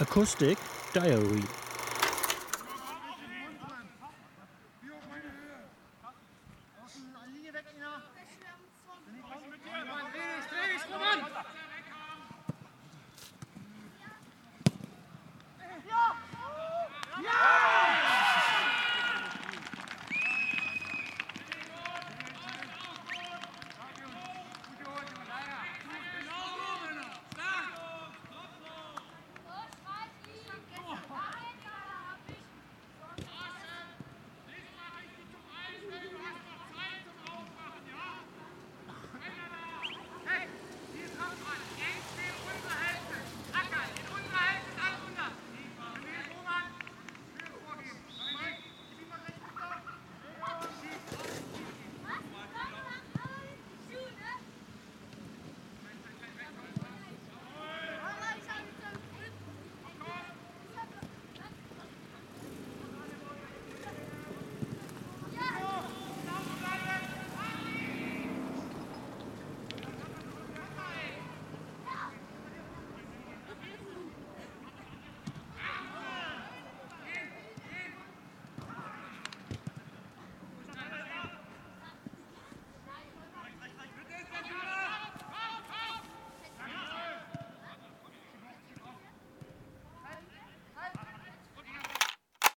Acoustic Diary.